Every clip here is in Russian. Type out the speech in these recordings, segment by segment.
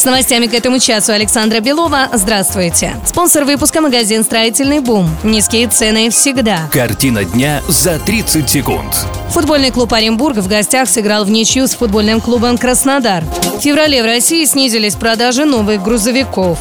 С новостями к этому часу Александра Белова. Здравствуйте. Спонсор выпуска магазин «Строительный бум». Низкие цены всегда. Картина дня за 30 секунд. Футбольный клуб Оренбург в гостях сыграл в ничью с футбольным клубом «Краснодар». В феврале в России снизились продажи новых грузовиков.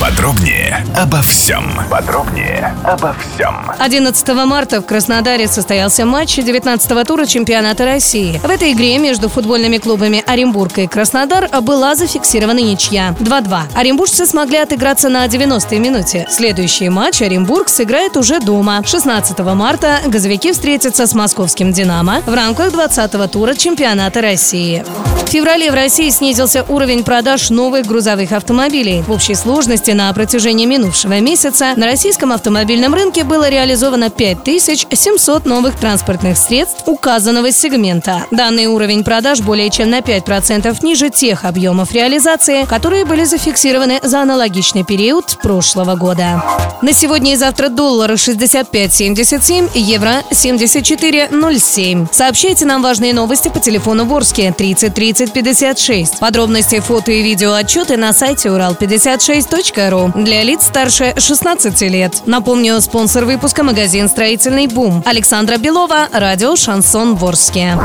Подробнее обо всем. Подробнее обо всем. 11 марта в Краснодаре состоялся матч 19-го тура чемпионата России. В этой игре между футбольными клубами Оренбург и Краснодар была зафиксирована ничья 2-2. Оренбуржцы смогли отыграться на 90-й минуте. Следующий матч Оренбург сыграет уже дома. 16 марта газовики встретятся с московским «Динамо» в рамках 20-го тура чемпионата России. В феврале в России снизился уровень продаж новых грузовых автомобилей. В общей сложности на протяжении минувшего месяца на российском автомобильном рынке было реализовано 5700 новых транспортных средств указанного сегмента. Данный уровень продаж более чем на 5% ниже тех объемов реализации, которые были зафиксированы за аналогичный период прошлого года. На сегодня и завтра доллары 65.77, евро 74.07. Сообщайте нам важные новости по телефону Ворске 30 30 56. Подробности, фото и видео отчеты на сайте урал56.ру для лиц старше 16 лет. Напомню, спонсор выпуска магазин «Строительный бум». Александра Белова, радио «Шансон Ворске».